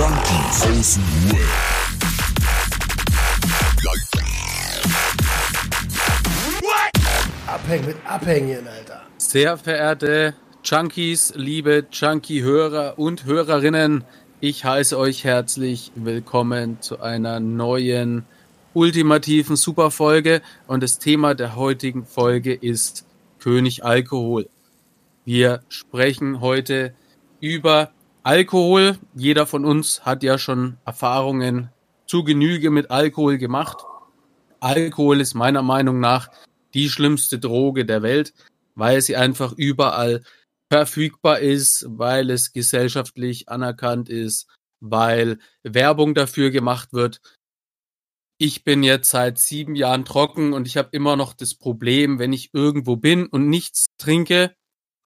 Junkies aus dem Web. Abhängen mit Abhängen, Alter. Sehr verehrte Junkies, liebe Junkie-Hörer und Hörerinnen, ich heiße euch herzlich willkommen zu einer neuen ultimativen Superfolge und das Thema der heutigen Folge ist König Alkohol. Wir sprechen heute über Alkohol. Jeder von uns hat ja schon Erfahrungen zu Genüge mit Alkohol gemacht. Alkohol ist meiner Meinung nach die schlimmste Droge der Welt, weil sie einfach überall verfügbar ist, weil es gesellschaftlich anerkannt ist, weil Werbung dafür gemacht wird. Ich bin jetzt seit sieben Jahren trocken und ich habe immer noch das Problem, wenn ich irgendwo bin und nichts trinke,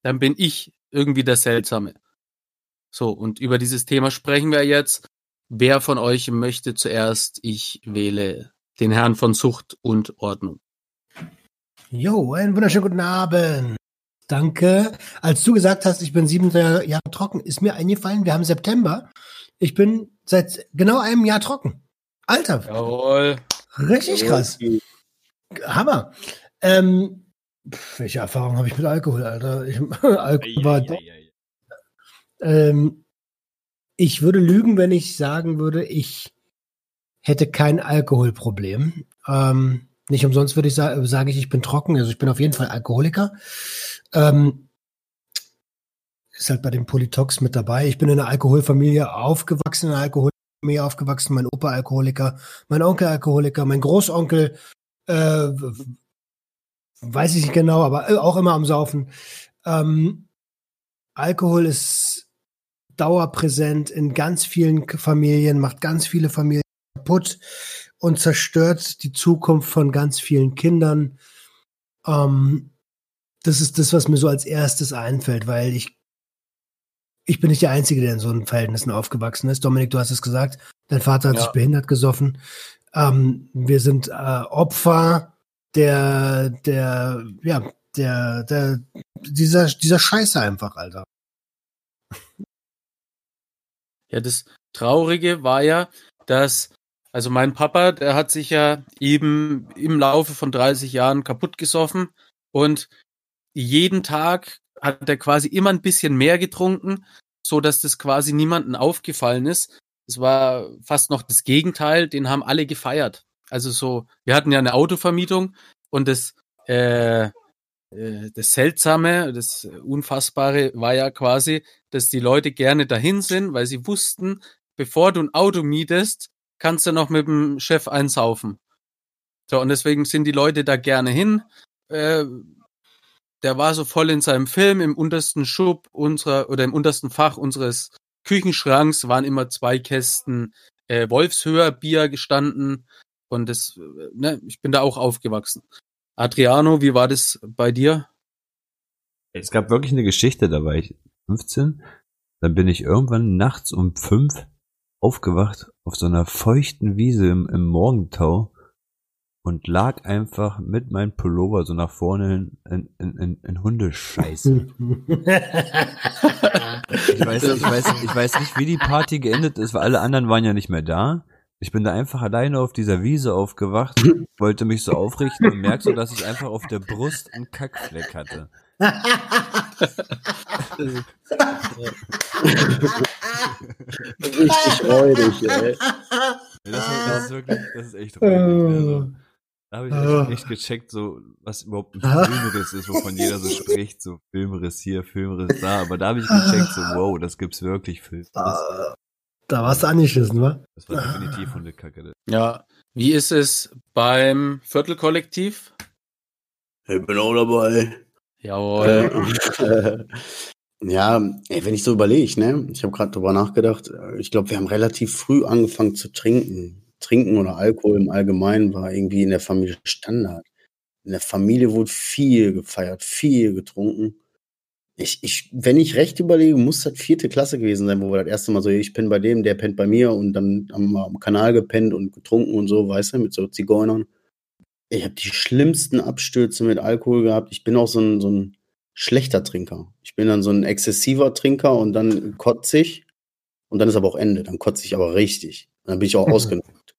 dann bin ich irgendwie der Seltsame. So, und über dieses Thema sprechen wir jetzt. Wer von euch möchte zuerst? Ich wähle den Herrn von Zucht und Ordnung. Jo, einen wunderschönen guten Abend. Danke. Als du gesagt hast, ich bin sieben Jahre trocken, ist mir eingefallen, wir haben September. Ich bin seit genau einem Jahr trocken. Alter. Jawohl. Richtig krass. Hammer. Ähm, welche Erfahrung habe ich mit Alkohol, Alter? Ich, Alkohol war, ähm, ich würde lügen, wenn ich sagen würde, ich hätte kein Alkoholproblem. Ähm, nicht umsonst würde ich sagen, sage ich, ich bin trocken. Also ich bin auf jeden Fall Alkoholiker. Ähm, ist halt bei dem Polytox mit dabei. Ich bin in einer Alkoholfamilie aufgewachsen, in einer Alkoholfamilie aufgewachsen. Mein Opa Alkoholiker, mein Onkel Alkoholiker, mein Großonkel, äh, weiß ich nicht genau, aber auch immer am Saufen. Ähm, Alkohol ist dauerpräsent in ganz vielen Familien, macht ganz viele Familien kaputt und zerstört die Zukunft von ganz vielen Kindern. Ähm, das ist das, was mir so als erstes einfällt, weil ich ich bin nicht der Einzige, der in so einem Verhältnissen aufgewachsen ist. Dominik, du hast es gesagt, dein Vater hat ja. sich behindert gesoffen. Ähm, wir sind äh, Opfer der, der, ja, der, der, dieser, dieser Scheiße einfach, Alter. Ja, das Traurige war ja, dass, also mein Papa, der hat sich ja eben im Laufe von 30 Jahren kaputt gesoffen und jeden Tag hat er quasi immer ein bisschen mehr getrunken, so dass das quasi niemanden aufgefallen ist. Es war fast noch das Gegenteil, den haben alle gefeiert. Also so, wir hatten ja eine Autovermietung und das, äh, das Seltsame, das Unfassbare war ja quasi, dass die Leute gerne dahin sind, weil sie wussten, bevor du ein Auto mietest, kannst du noch mit dem Chef einsaufen. So, und deswegen sind die Leute da gerne hin. Äh, der war so voll in seinem Film, im untersten Schub unserer oder im untersten Fach unseres Küchenschranks waren immer zwei Kästen äh, Wolfshöher Bier gestanden. Und das, äh, ne, ich bin da auch aufgewachsen. Adriano, wie war das bei dir? Es gab wirklich eine Geschichte, da war ich 15. Dann bin ich irgendwann nachts um fünf aufgewacht auf so einer feuchten Wiese im, im Morgentau und lag einfach mit meinem Pullover so nach vorne in, in, in, in Hundescheiße. ich, weiß, ich, weiß, ich weiß nicht, wie die Party geendet ist, weil alle anderen waren ja nicht mehr da. Ich bin da einfach alleine auf dieser Wiese aufgewacht, wollte mich so aufrichten und merkst so, dass ich einfach auf der Brust einen Kackfleck hatte. Richtig räudig, ey. Das, das, ist wirklich, das ist echt räudig. Also, da habe ich echt, echt, gecheckt, so, was überhaupt ein Filmriss ist, wovon jeder so spricht, so Filmriss hier, Filmriss da, aber da habe ich gecheckt, so, wow, das gibt's wirklich, Filmriss. Da warst du angeschissen, wa? Das war definitiv Hundekacke. Ja. Wie ist es beim Viertelkollektiv? Ich bin auch dabei. Jawohl. Äh, ja, ey, wenn ich so überlege, ne? Ich habe gerade drüber nachgedacht. Ich glaube, wir haben relativ früh angefangen zu trinken. Trinken oder Alkohol im Allgemeinen war irgendwie in der Familie Standard. In der Familie wurde viel gefeiert, viel getrunken. Ich, ich, wenn ich recht überlege, muss das vierte Klasse gewesen sein, wo wir das erste Mal so, ich penne bei dem, der pennt bei mir und dann haben wir am Kanal gepennt und getrunken und so, weißt du, mit so Zigeunern. Ich habe die schlimmsten Abstürze mit Alkohol gehabt. Ich bin auch so ein, so ein schlechter Trinker. Ich bin dann so ein exzessiver Trinker und dann kotzig. Und dann ist aber auch Ende. Dann kotze ich aber richtig. Und dann bin ich auch ausgenockt.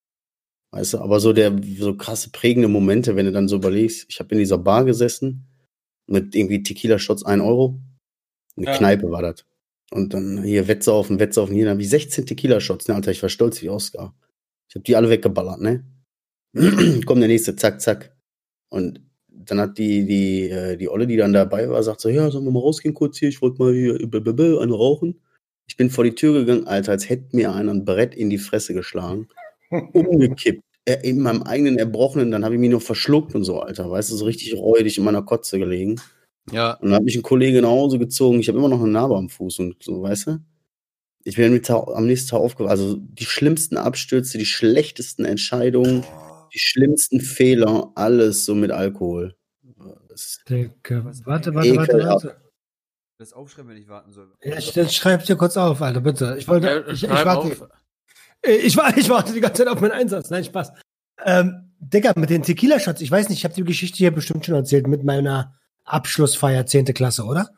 Weißt du, aber so der, so krasse prägende Momente, wenn du dann so überlegst, ich habe in dieser Bar gesessen, mit irgendwie Tequila-Shots 1 Euro. Eine Ja. Kneipe war das. Und dann hier Wettsaufen, Wettsaufen, hier, dann habe ich 16 Tequila-Shots, ne, Alter, ich war stolz wie Oscar. Ich habe die alle weggeballert, ne? Kommt der nächste, zack, zack. Und dann hat die, die, äh, die Olle, die dann dabei war, sagt so, ja, sollen wir mal rausgehen kurz hier, ich wollte mal hier blablabla, eine rauchen. Ich bin vor die Tür gegangen, Alter, als hätte mir einer ein Brett in die Fresse geschlagen, umgekippt, äh, in meinem eigenen Erbrochenen, dann habe ich mich nur verschluckt und so, Alter, weißt du, so richtig räudig in meiner Kotze gelegen. Ja, Und dann hat mich ein Kollege nach Hause gezogen. Ich habe immer noch eine Narbe am Fuß und so, weißt du? Ich bin am nächsten Tag aufgewacht. Also die schlimmsten Abstürze, die schlechtesten Entscheidungen, die schlimmsten Fehler, alles so mit Alkohol. Dicke. Warte, warte, warte, Ekelhaft. warte. Das aufschreiben, wenn ich warten soll. Ja, ich- schreib dir kurz auf, Alter, bitte. Ich wollte, ja ich, ich, warte, auf. ich, ich warte die ganze Zeit auf meinen Einsatz. Nein, Spaß. Ähm, Digga, mit den Tequila-Shots, ich weiß nicht, ich habe die Geschichte hier bestimmt schon erzählt mit meiner Abschlussfeier 10. Klasse, oder?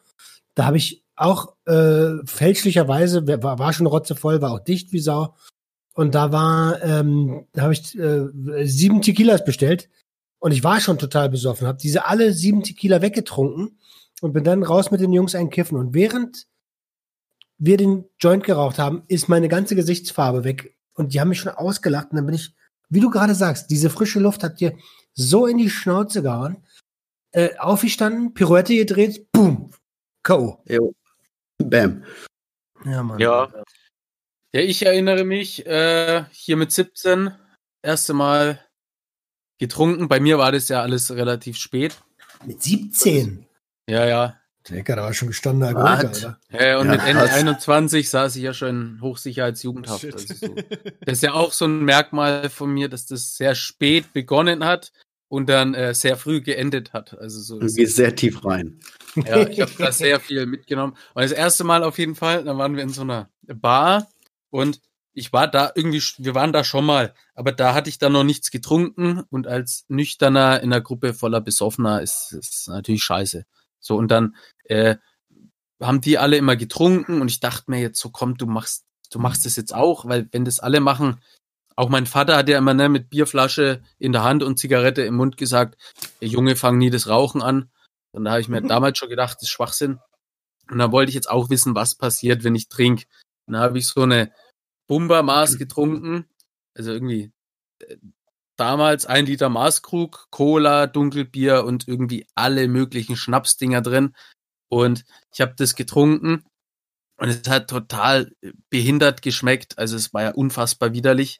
Da habe ich auch äh, fälschlicherweise, war, war schon rotzevoll, war auch dicht wie Sau. Und da war, ähm, da habe ich äh, sieben Tequilas bestellt und ich war schon total besoffen, habe diese alle sieben Tequila weggetrunken und bin dann raus mit den Jungs einkiffen. Und während wir den Joint geraucht haben, ist meine ganze Gesichtsfarbe weg. Und die haben mich schon ausgelacht. Und dann bin ich, wie du gerade sagst, diese frische Luft hat dir so in die Schnauze gehauen. Äh, aufgestanden, Pirouette gedreht, boom, K.O. jo. Bam. Ja, Mann. Ja. Ja, ich erinnere mich, äh, hier mit 17, erste Mal getrunken. Bei mir war das ja alles relativ spät. Mit 17. Ja, ja. Digga, da war schon gestandener Alkoholiker, oder? Ja, und Ja, mit Ende krass. 21 saß ich ja schon in Hochsicherheitsjugendhaft. Also so. Das ist ja auch so ein Merkmal von mir, dass das sehr spät begonnen hat und dann äh, sehr früh geendet hat. Also so. Du gehst sehr tief rein. ja, ich habe da sehr viel mitgenommen. Und das erste Mal auf jeden Fall, da waren wir in so einer Bar und ich war da irgendwie, wir waren da schon mal, aber da hatte ich dann noch nichts getrunken und als Nüchterner in einer Gruppe voller Besoffener ist ist natürlich scheiße. So und dann äh, haben die alle immer getrunken und ich dachte mir jetzt so, komm, du machst, du machst das jetzt auch, weil wenn das alle machen, auch mein Vater hat ja immer ne, mit Bierflasche in der Hand und Zigarette im Mund gesagt, "Ey, Junge, fang nie das Rauchen an. Und da habe ich mir damals schon gedacht, das ist Schwachsinn. Und da wollte ich jetzt auch wissen, was passiert, wenn ich trinke. Und da habe ich so eine Bumba-Maß getrunken. Also irgendwie äh, damals ein Liter Maßkrug, Cola, Dunkelbier und irgendwie alle möglichen Schnapsdinger drin. Und ich habe das getrunken und es hat total behindert geschmeckt. Also es war ja unfassbar widerlich.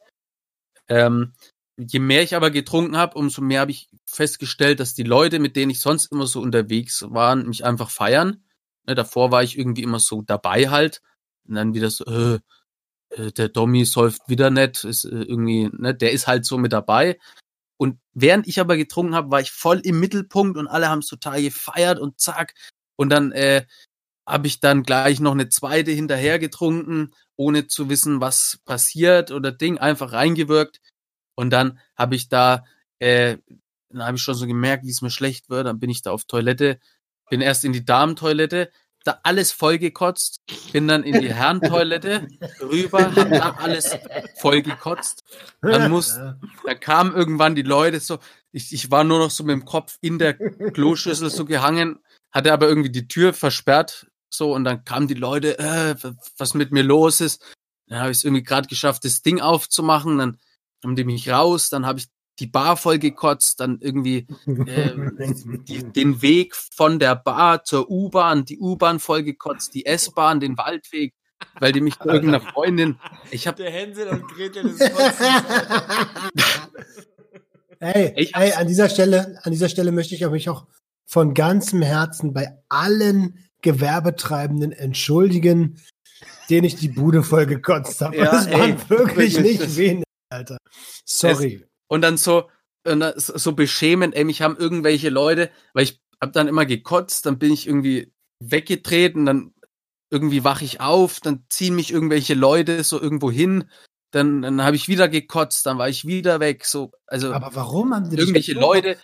Ähm, je mehr ich aber getrunken habe, umso mehr habe ich festgestellt, dass die Leute, mit denen ich sonst immer so unterwegs waren, mich einfach feiern. Ne, davor war ich irgendwie immer so dabei halt. Und dann wieder so, äh, äh, der Dommy säuft wieder nicht, ist äh, irgendwie, ne, der ist halt so mit dabei. Und während ich aber getrunken habe, war ich voll im Mittelpunkt und alle haben es total gefeiert und zack. Und dann äh, habe ich dann gleich noch eine zweite hinterher getrunken, ohne zu wissen, was passiert oder Ding, einfach reingewirkt. Und dann habe ich da, äh, dann habe ich schon so gemerkt, wie es mir schlecht wird. Dann bin ich da auf Toilette, bin erst in die Damentoilette, da alles vollgekotzt, bin dann in die Herrentoilette rüber, hab da alles vollgekotzt. Dann muss, dann kamen irgendwann die Leute so, ich, ich war nur noch so mit dem Kopf in der Kloschüssel so gehangen, hatte aber irgendwie die Tür versperrt, so, und dann kamen die Leute, äh, was mit mir los ist. Dann habe ich es irgendwie gerade geschafft, das Ding aufzumachen, dann haben die mich raus, dann habe ich die Bar voll gekotzt, dann irgendwie äh, die, den Weg von der Bar zur U-Bahn, die U-Bahn voll gekotzt, die S-Bahn, den Waldweg, weil die mich zu irgendeiner Freundin, ich habe Der Hänsel und Gretel des Kotzens. Ey, Ich ey, hab's- an dieser Stelle, an dieser Stelle möchte ich auch mich auch von ganzem Herzen bei allen Gewerbetreibenden entschuldigen, denen ich die Bude voll gekotzt habe. Ja, das waren ey, wirklich wirklich. nicht wenig, Alter. Sorry. Und dann so, und dann so so beschämend, ey, mich haben irgendwelche Leute, weil ich hab dann immer gekotzt, dann bin ich irgendwie weggetreten, dann irgendwie wach ich auf, dann ziehen mich irgendwelche Leute so irgendwo hin, dann, dann habe ich wieder gekotzt, dann war ich wieder weg, so, also Aber warum haben die irgendwelche Leute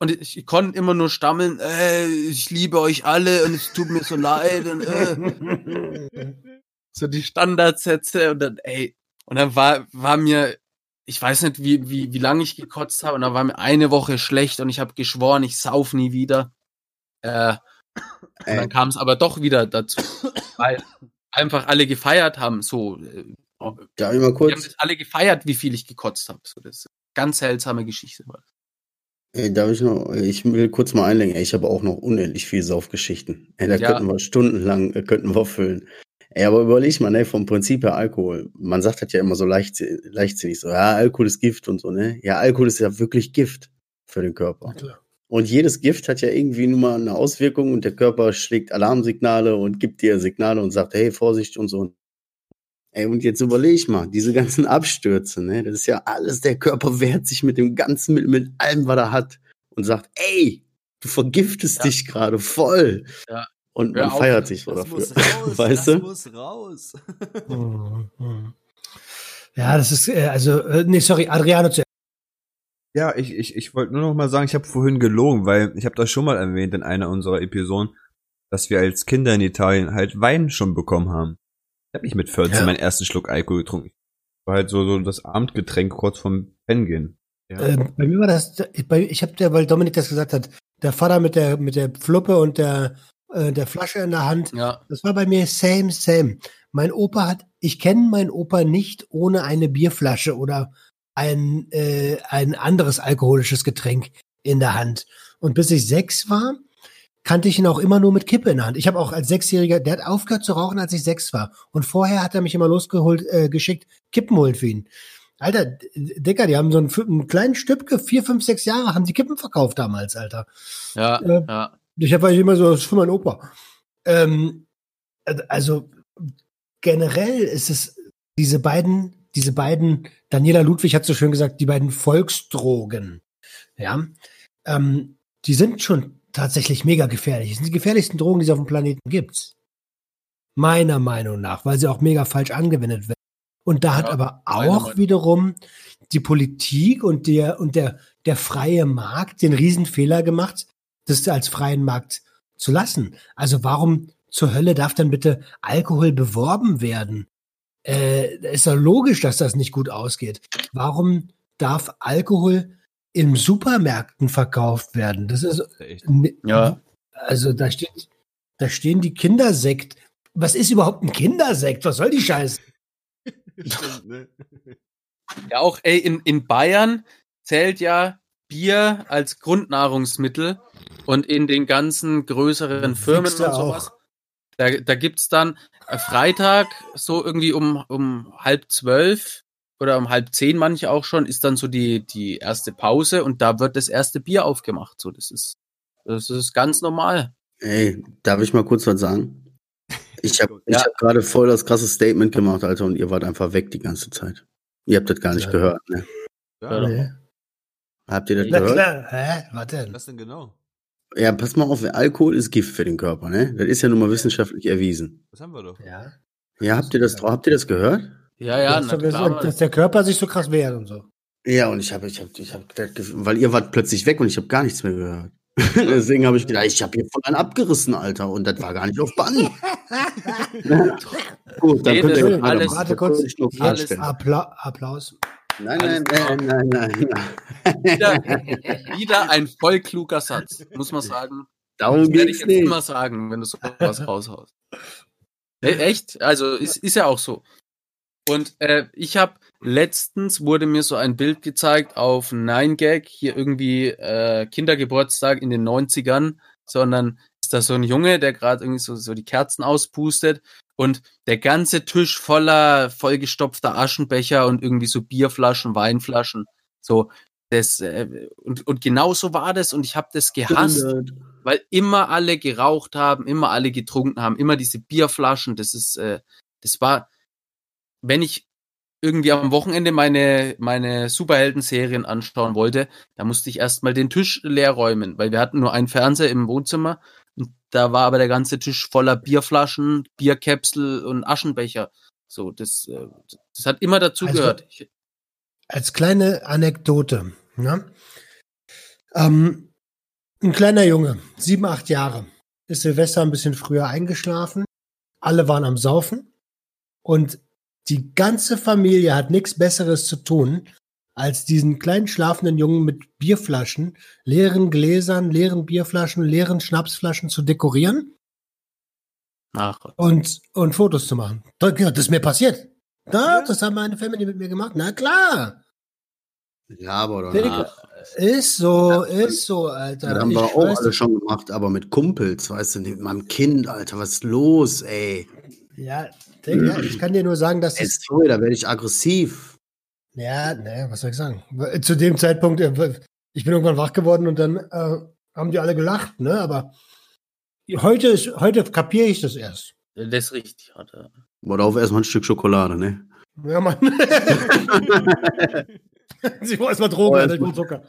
und ich, ich konnte immer nur stammeln, äh, ich liebe euch alle und es tut mir so leid und äh. so die Standardsätze und dann, ey, und dann war, war mir, ich weiß nicht, wie, wie, wie lange ich gekotzt habe, und dann war mir eine Woche schlecht und ich habe geschworen, ich sauf nie wieder. Äh, und dann Ey. kam es aber doch wieder dazu, weil einfach alle gefeiert haben, so. äh, Darf ich mal Die haben kurz, das alle gefeiert, wie viel ich gekotzt habe. So, das ist eine ganz seltsame Geschichte. Ey, darf ich noch, ich will kurz mal einlenken. Ich habe auch noch unendlich viel Saufgeschichten. Ey, da Ja. könnten wir stundenlang, äh, könnten wir füllen. Ey, aber überleg mal, ne, vom Prinzip her Alkohol. Man sagt das ja immer so leicht, leichtsinnig, so, ja, Alkohol ist Gift und so, ne? Ja, Alkohol ist ja wirklich Gift für den Körper. klar. Und jedes Gift hat ja irgendwie nun mal eine Auswirkung und der Körper schlägt Alarmsignale und gibt dir Signale und sagt, hey, Vorsicht und so. Ey, und jetzt überleg mal, diese ganzen Abstürze, ne? Das ist ja alles, der Körper wehrt sich mit dem ganzen, mit, mit allem, was er hat und sagt, ey, du vergiftest Ja. dich gerade voll. Ja. Und man feiert sich so Das dafür. muss raus, weißt das du? muss raus. Ja, das ist, äh, also, äh, nee, sorry, Adriano zuerst. Ja, ich, ich, ich wollte nur noch mal sagen, ich habe vorhin gelogen, weil ich habe das schon mal erwähnt in einer unserer Episoden, dass wir als Kinder in Italien halt Wein schon bekommen haben. Ich habe nicht mit 14 Ja. meinen ersten Schluck Alkohol getrunken. War halt so, so das Abendgetränk kurz vorm Pennen gehen. Ja. Ähm, bei mir war das, bei, ich habe der, weil Dominik das gesagt hat, der Vater mit der, mit der Fluppe und der, äh, der Flasche in der Hand, Ja, das war bei mir same, same. Mein Opa hat, ich kenne meinen Opa nicht ohne eine Bierflasche oder ein, äh, ein anderes alkoholisches Getränk in der Hand. Und bis ich sechs war, kannte ich ihn auch immer nur mit Kippe in der Hand. Ich habe auch als Sechsjähriger, der hat aufgehört zu rauchen, als ich sechs war. Und vorher hat er mich immer losgeholt, äh, geschickt, Kippen holen für ihn. Alter, Dicker, die haben so einen, einen kleinen Stübke, vier, fünf, sechs Jahre, haben die Kippen verkauft damals, Alter. ja, Äh, ja. Ich habe immer so, das ist für meinen Opa. Ähm, also generell ist es diese beiden, diese beiden, Daniela Ludwig hat so schön gesagt, die beiden Volksdrogen, ja, ähm, die sind schon tatsächlich mega gefährlich. Das sind die gefährlichsten Drogen, die es auf dem Planeten gibt. Meiner Meinung nach, weil sie auch mega falsch angewendet werden. Und da hat Ja, aber meiner auch wiederum die Politik und der, und der, der freie Markt den Riesenfehler gemacht, das als freien Markt zu lassen. Also warum zur Hölle darf dann bitte Alkohol beworben werden? Äh, ist doch logisch, dass das nicht gut ausgeht. Warum darf Alkohol in Supermärkten verkauft werden? Das ist Echt. Ja. Also da steht, da stehen die Kindersekt. Was ist überhaupt ein Kindersekt? Was soll die Scheiße? Ne? Ja, auch, ey, in, in Bayern zählt ja Bier als Grundnahrungsmittel und in den ganzen größeren Firmen und sowas. Da, da gibt's dann äh, Freitag so irgendwie um, um halb zwölf oder um halb zehn manche auch schon, ist dann so die, die erste Pause und da wird das erste Bier aufgemacht. So, das ist, das ist ganz normal. Ey, darf ich mal kurz was sagen? Ich habe ich Ja. hab gerade voll das krasse Statement gemacht, Alter, und ihr wart einfach weg die ganze Zeit. Ihr habt das gar nicht Ja. gehört, ne? Ja, Nee. Habt ihr das Na gehört? klar, hä? Was denn? Was denn genau? Ja, pass mal auf, Alkohol ist Gift für den Körper, ne? Das ist ja nun mal wissenschaftlich erwiesen. Das haben wir doch. Ja. Ja, habt ihr das, drauf- habt ihr das gehört? Ja, ja, dass, na klar. dass, dass der Körper sich so krass wehrt und so. Ja, und ich habe, ich habe, ich habe, weil ihr wart plötzlich weg und ich habe gar nichts mehr gehört. Deswegen habe ich gedacht, ich habe hier voll einen abgerissen, Alter, und das war gar nicht auf Band. Gut, dann Nee, könnt ihr alles-. Warte kurz. Alles klarstellen. Appla Applaus. Nein, nein, nein, nein, nein, nein. Wieder, wieder ein voll kluger Satz, muss man sagen. Darum Das werde ich jetzt nicht. immer sagen, wenn du sowas raushaust. E echt? Also ist, ist ja auch so. Und äh, ich habe letztens wurde mir so ein Bild gezeigt auf 9gag, hier irgendwie äh, Kindergeburtstag in den 90ern, sondern ist da so ein Junge, der gerade irgendwie so, so die Kerzen auspustet und der ganze Tisch voller vollgestopfter Aschenbecher und irgendwie so Bierflaschen, Weinflaschen. So, das, äh, und, und genau so war das und ich habe das gehasst weil immer alle geraucht haben, immer alle getrunken haben, immer diese Bierflaschen. Das ist, äh, das war, wenn ich irgendwie am Wochenende meine meine Superhelden-Serien anschauen wollte, da musste ich erstmal den Tisch leer räumen, weil wir hatten nur einen Fernseher im Wohnzimmer und da war aber der ganze Tisch voller Bierflaschen, Bierkäpsel und Aschenbecher. So, das, äh, das hat immer dazu Also- gehört. Als kleine Anekdote. Ne? Ähm, ein kleiner Junge, sieben, acht Jahre, ist Silvester ein bisschen früher eingeschlafen. Alle waren am Saufen. Und die ganze Familie hat nichts Besseres zu tun, als diesen kleinen schlafenden Jungen mit Bierflaschen, leeren Gläsern, leeren Bierflaschen, leeren Schnapsflaschen zu dekorieren Ach, und, und Fotos zu machen. Das ist mir passiert. Da, Ja. das haben meine Family mit mir gemacht. Na klar. Ja, aber danach. Ist so, ist so, Alter. Das haben wir Ich auch alle schon gemacht, aber mit Kumpels, weißt du, mit meinem Kind, Alter, was ist los, ey? Ja, Digga, ich kann dir nur sagen, dass das, sorry, da werde ich aggressiv. ja, ne, was soll ich sagen? Zu dem Zeitpunkt, äh, ich bin irgendwann wach geworden und dann äh, haben die alle gelacht, ne, aber heute ist, heute kapiere ich das erst. das ist richtig, Alter. Oder auf erstmal ein Stück Schokolade, ne? Ja, Mann. Sie wollen erstmal Drogen, Oh, Alter, ich erst will Zucker.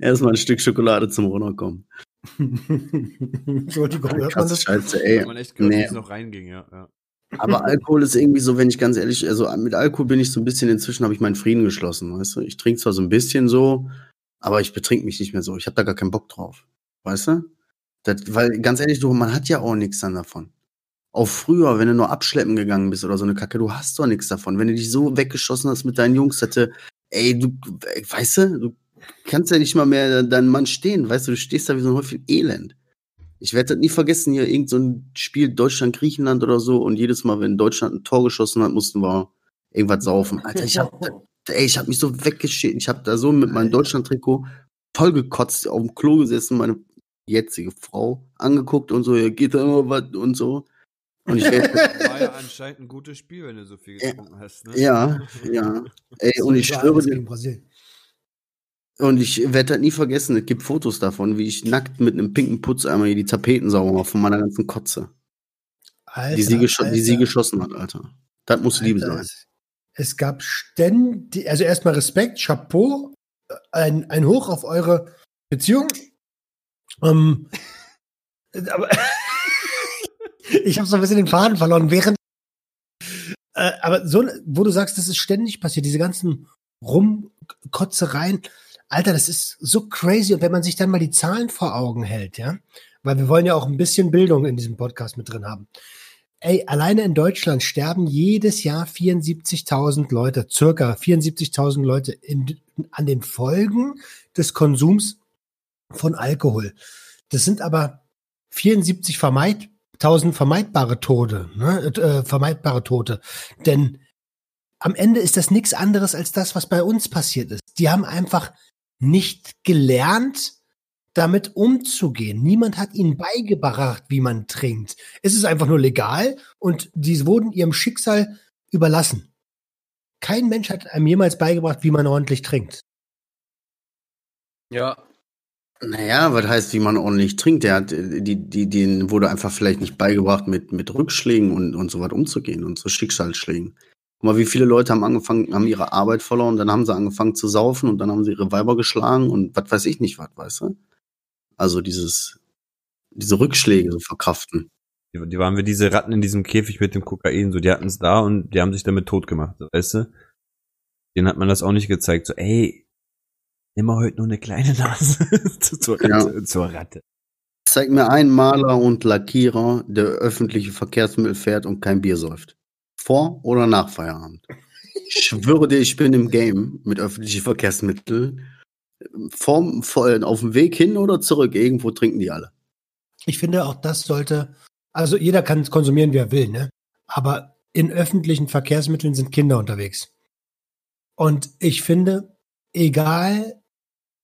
Erstmal ein Stück Schokolade zum Runterkommen. Entschuldigung, hört man das? scheiße, Hat ey. man echt gehört, Nee. wie es noch reinging, ja. ja. Aber Alkohol ist irgendwie so, wenn ich ganz ehrlich, also mit Alkohol bin ich so ein bisschen, inzwischen habe ich meinen Frieden geschlossen, weißt du? Ich trinke zwar so ein bisschen so, aber ich betrink mich nicht mehr so. Ich habe da gar keinen Bock drauf. Weißt du? Das, weil ganz ehrlich, du, man hat ja auch nichts dann davon. Auch früher, wenn du nur abschleppen gegangen bist oder so eine Kacke, du hast doch nichts davon. Wenn du dich so weggeschossen hast mit deinen Jungs, hatte, ey, du, weißt du, du kannst ja nicht mal mehr deinen Mann stehen, weißt du, du stehst da wie so ein Häufchen Elend. Ich werde das nie vergessen, hier irgend so ein Spiel Deutschland-Griechenland oder so und jedes Mal, wenn Deutschland ein Tor geschossen hat, mussten wir irgendwas saufen. Alter, ich hab, ey, ich hab mich so weggeschickt. Ich hab da so mit meinem Deutschland-Trikot vollgekotzt, auf dem Klo gesessen, meine jetzige Frau angeguckt und so, ja, geht da immer was und so. Und ich War ja anscheinend ein gutes Spiel, wenn du so viel Ja. getrunken hast, ne? ja, ja. Ey, und ich schwöre dir, gegen Brasilien. Und ich werde das nie vergessen. Es gibt Fotos davon, wie ich nackt mit einem pinken Putzeimer hier die Tapeten sauber mache von meiner ganzen Kotze. Alter, die, sie gescho- die sie Alter, geschossen hat, Alter. Das muss Liebe Alter, sein. Es, es gab ständig, also erstmal Respekt, Chapeau, ein, ein Hoch auf eure Beziehung. Ähm, aber ich habe so ein bisschen den Faden verloren, während äh, aber so, wo du sagst, das ist ständig passiert, diese ganzen Rumkotzereien, Alter, das ist so crazy. Und wenn man sich dann mal die Zahlen vor Augen hält, ja, weil wir wollen ja auch ein bisschen Bildung in diesem Podcast mit drin haben. Ey, alleine in Deutschland sterben jedes Jahr 74.000 Leute, circa 74.000 Leute in, an den Folgen des Konsums von Alkohol. Das sind aber 74 vermeid, 1000 vermeidbare Tode, ne, äh, vermeidbare Tote. Denn am Ende ist das nichts anderes als das, was bei uns passiert ist. Die haben einfach nicht gelernt, damit umzugehen. Niemand hat ihnen beigebracht, wie man trinkt. Es ist einfach nur legal und die wurden ihrem Schicksal überlassen. Kein Mensch hat einem jemals beigebracht, wie man ordentlich trinkt. Ja, Naja, was heißt, wie man ordentlich trinkt? Der hat, die, die, denen wurde einfach vielleicht nicht beigebracht, mit, mit Rückschlägen und, und so was umzugehen und so Schicksalsschlägen. Guck mal, wie viele Leute haben angefangen, haben ihre Arbeit verloren, dann haben sie angefangen zu saufen und dann haben sie ihre Weiber geschlagen und was weiß ich nicht was, weißt du? Also dieses, diese Rückschläge so verkraften. Die, die waren wie diese Ratten in diesem Käfig mit dem Kokain, so, die hatten es da und die haben sich damit tot gemacht, weißt du? Denen hat man das auch nicht gezeigt, so, ey, immer heute nur eine kleine Nase zur, Ja. Zur Ratte. Zeig mir einen Maler und Lackierer, der öffentliche Verkehrsmittel fährt und kein Bier säuft. Vor oder nach Feierabend. Ich schwöre dir, ich bin im Game mit öffentlichen Verkehrsmitteln. Vom, vor, auf dem Weg hin oder zurück, irgendwo trinken die alle. Ich finde auch das sollte, also jeder kann es konsumieren, wie er will, ne? Aber in öffentlichen Verkehrsmitteln sind Kinder unterwegs. Und ich finde, egal,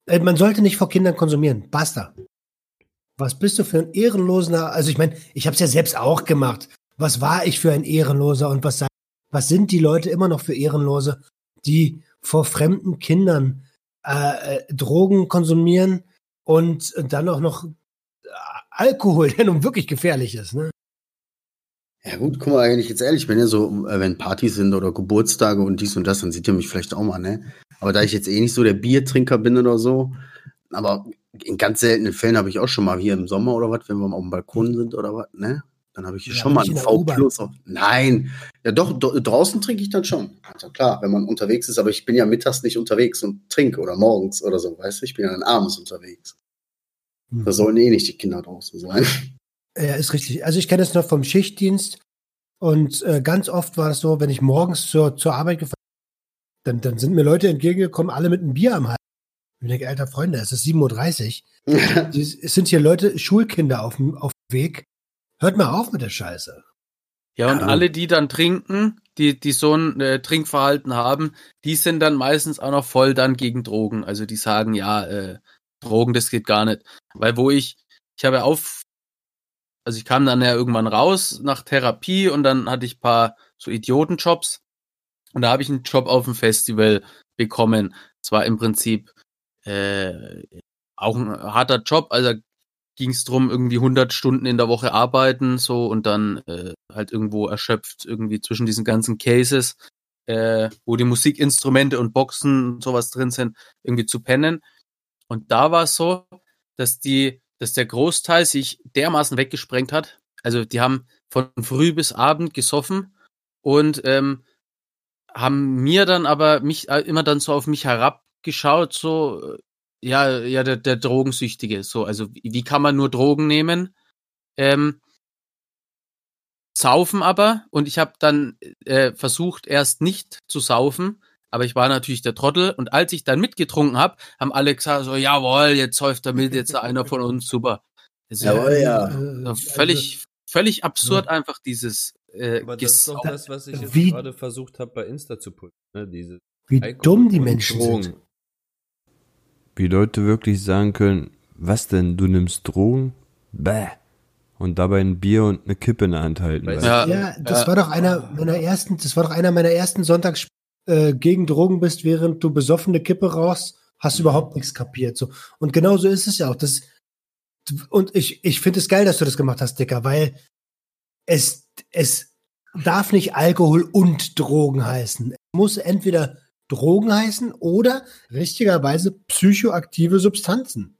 äh, man sollte nicht vor Kindern konsumieren. Basta. Was bist du für ein ehrenloser? Also ich meine, ich habe es ja selbst auch gemacht. Was war ich für ein Ehrenloser und was, was sind die Leute immer noch für Ehrenlose, die vor fremden Kindern äh, äh, Drogen konsumieren und dann auch noch äh, Alkohol, der nun wirklich gefährlich ist. Ne? Ja gut, guck mal, wenn ich jetzt ehrlich bin, ja, so, äh, wenn Partys sind oder Geburtstage und dies und das, dann seht ihr mich vielleicht auch mal, ne? Aber da ich jetzt eh nicht so der Biertrinker bin oder so, aber in ganz seltenen Fällen habe ich auch schon mal hier im Sommer oder was, wenn wir mal auf dem Balkon sind oder was, ne? Dann habe ich hier Ja, schon mal einen V. Plus. Nein, ja doch, do, draußen trinke ich dann schon. Also klar, wenn man unterwegs ist, aber ich bin ja mittags nicht unterwegs und trinke oder morgens oder so, weißt du? Ich bin ja dann abends unterwegs. Da sollen eh nicht die Kinder draußen sein. Ja, ist richtig. Also ich kenne es noch vom Schichtdienst Und äh, ganz oft war es so, wenn ich morgens zur, zur Arbeit gefahren bin, dann, dann sind mir Leute entgegengekommen, alle mit einem Bier am Hals. Ich denke, alter Freunde, es ist 7.30 Uhr. Es sind hier Leute, Schulkinder auf dem Weg. Hört mal auf mit der Scheiße. Ja, und Ja. alle, die dann trinken, die, die so ein äh, Trinkverhalten haben, die sind dann meistens auch noch voll dann gegen Drogen. Also die sagen, ja, äh, Drogen, das geht gar nicht. Weil wo ich, ich habe auf, also ich kam dann ja irgendwann raus nach Therapie und dann hatte ich paar so Idiotenjobs. Und da habe ich einen Job auf dem Festival bekommen. Es war im Prinzip äh, auch ein harter Job. Also ging es drum, irgendwie 100 Stunden in der Woche arbeiten, so und dann äh, halt irgendwo erschöpft, irgendwie zwischen diesen ganzen Cases, äh, wo die Musikinstrumente und Boxen und sowas drin sind, irgendwie zu pennen. Und da war es so, dass die, dass der Großteil sich dermaßen weggesprengt hat. Also die haben von früh bis Abend gesoffen und ähm, haben mir dann aber mich äh, immer dann so auf mich herabgeschaut, so äh, ja, ja, der, der Drogensüchtige, so, also wie, kann man nur Drogen nehmen? Ähm, saufen aber und ich habe dann äh, versucht erst nicht zu saufen, aber ich war natürlich der Trottel und als ich dann mitgetrunken habe, haben alle gesagt so, jawohl, jetzt säuft damit jetzt einer von uns, super. Ist Jawohl, ja. Äh, ja völlig, völlig absurd einfach dieses äh, Aber das ist doch Gesau- das, was ich jetzt Wie- gerade versucht habe bei Insta zu pushen. Ne? Diese wie Alkohol dumm die Menschen Drogen. sind. Wie Leute wirklich sagen können, was denn, du nimmst Drogen? Bäh. Und dabei ein Bier und eine Kippe in der Hand halten. Ja, Ja, das ja. war doch einer meiner ersten, das war doch einer meiner ersten Sonntags äh, gegen Drogen bist, während du besoffene Kippe rauchst, hast du überhaupt nichts kapiert. So. Und genau so ist es ja auch. Das, und ich, ich finde es geil, dass du das gemacht hast, Dicker, weil es, es darf nicht Alkohol und Drogen heißen. Es muss entweder Drogen heißen oder richtigerweise psychoaktive Substanzen.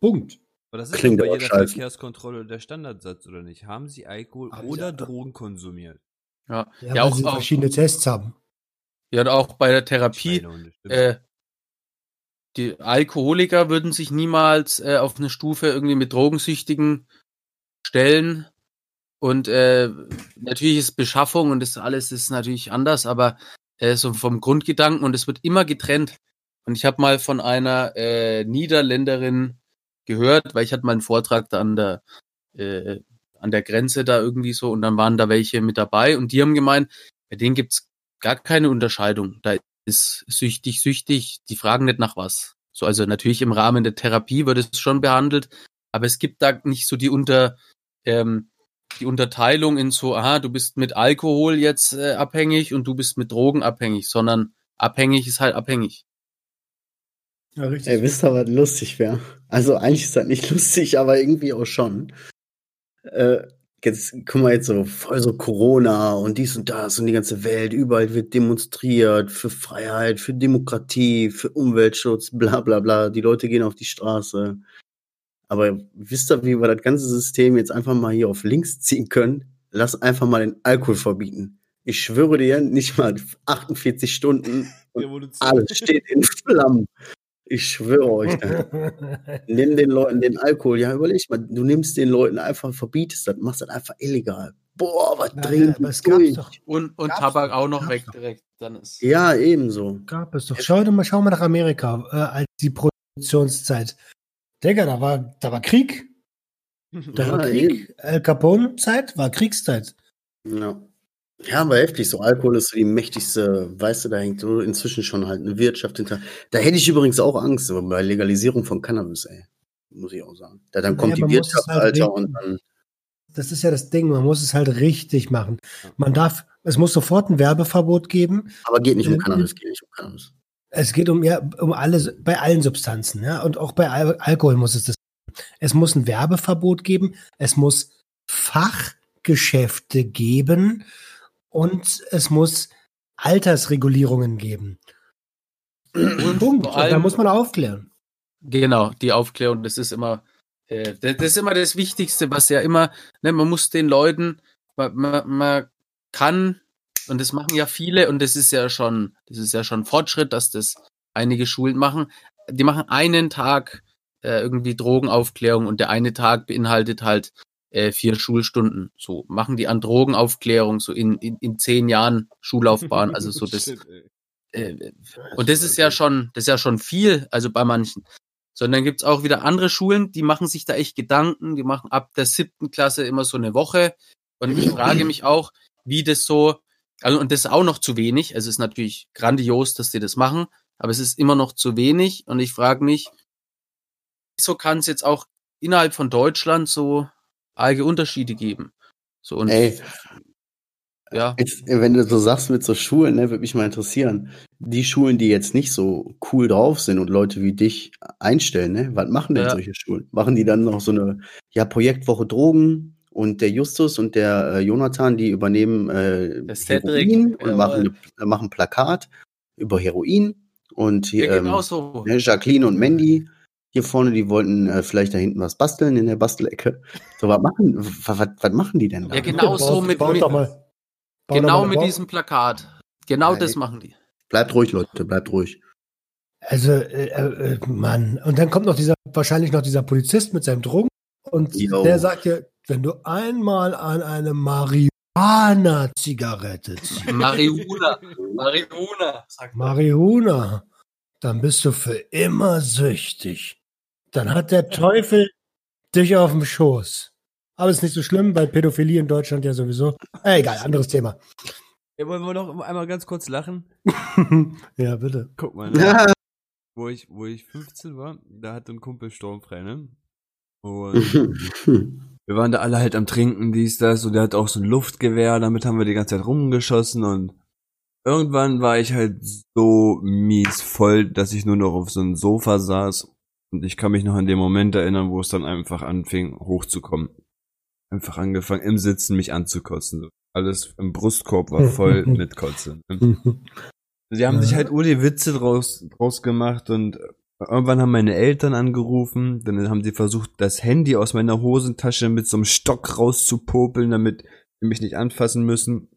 Punkt. Aber das ist Klingt bei aber jeder scheiße. Verkehrskontrolle der Standardsatz, oder nicht? Haben sie Alkohol Haben oder sie- Drogen konsumiert? ja, Ja, ja, weil auch, sie auch, verschiedene Tests haben. ja, und auch bei der Therapie, äh, die Alkoholiker würden sich niemals äh, auf eine Stufe irgendwie mit Drogensüchtigen stellen. Und äh, natürlich ist Beschaffung und das alles ist natürlich anders, aber äh, so vom Grundgedanken und es wird immer getrennt. Und ich habe mal von einer äh, Niederländerin gehört, weil ich hatte mal einen Vortrag da an der äh, an der Grenze da irgendwie so und dann waren da welche mit dabei und die haben gemeint, bei denen gibt's gar keine Unterscheidung. Da ist süchtig, süchtig, die fragen nicht nach was. So, also natürlich im Rahmen der Therapie wird es schon behandelt, aber es gibt da nicht so die unter ähm, die Unterteilung in so, aha, du bist mit Alkohol jetzt äh, abhängig und du bist mit Drogen abhängig, sondern abhängig ist halt abhängig. Ja, richtig. Ey, wisst ihr, was lustig wäre? Also eigentlich ist das nicht lustig, aber irgendwie auch schon. Äh, jetzt, guck mal jetzt so, voll so Corona und dies und das und die ganze Welt, überall wird demonstriert für Freiheit, für Demokratie, für Umweltschutz, bla bla bla. Die Leute gehen auf die Straße. Aber wisst ihr, wie wir das ganze System jetzt einfach mal hier auf links ziehen können? Lass einfach mal den Alkohol verbieten. Ich schwöre dir, nicht mal 48 Stunden und alles steht in Flammen. Ich schwöre euch. Nimm den Leuten den Alkohol. Ja, überleg mal, du nimmst den Leuten einfach, verbietest das, machst das einfach illegal. Boah, was Ja, drehen ja, durch? doch. Und, und Tabak doch, auch noch gab's weg doch. direkt. Dann ist Ja, ebenso. Gab es doch. Schau, doch mal, schau mal nach Amerika, äh, als die Produktionszeit. Digga, da war, da war Krieg. Da Ja, war Krieg. Al Capone-Zeit war Kriegszeit. Ja. Ja, aber heftig. So Alkohol ist so die mächtigste, weißt du, da hängt so inzwischen schon halt eine Wirtschaft hinter. Da hätte ich übrigens auch Angst aber bei Legalisierung von Cannabis, ey. Muss ich auch sagen. Da dann kommt Naja, die Wirtschaft, halt Alter, regeln. und dann. Das ist ja das Ding. Man muss es halt richtig machen. Man darf, es muss sofort ein Werbeverbot geben. Aber geht nicht um. Cannabis, geht nicht um Cannabis. Es geht um, ja, um alle, bei allen Substanzen, ja. Und auch bei Al Alkohol muss es das. Es muss ein Werbeverbot geben. Es muss Fachgeschäfte geben. Und es muss Altersregulierungen geben. Und Punkt. Und da muss man aufklären. Genau, die Aufklärung, das ist immer, äh, das, das ist immer das Wichtigste, was ja immer, ne, man muss den Leuten, man, man, man kann, und das machen ja viele, und das ist ja schon, das ist ja schon Fortschritt, dass das einige Schulen machen. Die machen einen Tag äh, irgendwie Drogenaufklärung und der eine Tag beinhaltet halt äh, vier Schulstunden. So machen die an Drogenaufklärung, so in, in, in zehn Jahren Schullaufbahn. Also so das. Ey. Äh, und das ist ja schon, das ist ja schon viel, also bei manchen. Sondern gibt's auch wieder andere Schulen, die machen sich da echt Gedanken, die machen ab der siebten Klasse immer so eine Woche. Und ich frage mich auch, wie das so, also und das ist auch noch zu wenig. Also es ist natürlich grandios, dass die das machen, aber es ist immer noch zu wenig. Und ich frage mich, wieso kann es jetzt auch innerhalb von Deutschland so arge Unterschiede geben? So und Ey, ja, jetzt, wenn du so sagst mit so Schulen, ne, würde mich mal interessieren. Die Schulen, die jetzt nicht so cool drauf sind und Leute wie dich einstellen, ne, was machen denn Ja. solche Schulen? Machen die dann noch so eine ja, Projektwoche Drogen und der Justus und der äh, Jonathan, die übernehmen äh, Cedric, Heroin und machen, äh, machen Plakat über Heroin und ja hier, ähm, genau so. Ne, Jacqueline und Mandy hier vorne, die wollten äh, vielleicht da hinten was basteln in der Bastelecke. So, was machen, was, was, was machen die denn da? Ja, genau so mit, baut mit mal, genau mal mit diesem Plakat. Genau Nein. das machen die. Bleibt ruhig, Leute, bleibt ruhig. Also, äh, äh, Mann. Und dann kommt noch dieser, wahrscheinlich noch dieser Polizist mit seinem Drogen. Und Jo. der sagt ja, wenn du einmal an eine Marihuana-Zigarette ziehst, Marihuana. Marihuana. Marihuana, dann bist du für immer süchtig. Dann hat der Teufel dich auf dem Schoß. Aber ist nicht so schlimm, weil Pädophilie in Deutschland ja sowieso. Äh, egal, anderes Thema. Ja, wollen wir noch einmal ganz kurz lachen? ja, bitte. Guck mal, ne? wo, ich, wo ich 15 war, da hatte ein Kumpel sturmfrei, ne? Und wir waren da alle halt am Trinken, dies, das, und der hat auch so ein Luftgewehr, damit haben wir die ganze Zeit rumgeschossen und irgendwann war ich halt so mies voll, dass ich nur noch auf so einem Sofa saß und ich kann mich noch an den Moment erinnern, wo es dann einfach anfing, hochzukommen. Einfach angefangen, im Sitzen mich anzukotzen. Alles im Brustkorb war voll mit Kotze. ne? Sie haben sich halt nur die Witze draus, draus gemacht und irgendwann haben meine Eltern angerufen, dann haben sie versucht, das Handy aus meiner Hosentasche mit so einem Stock rauszupopeln, damit sie mich nicht anfassen müssen.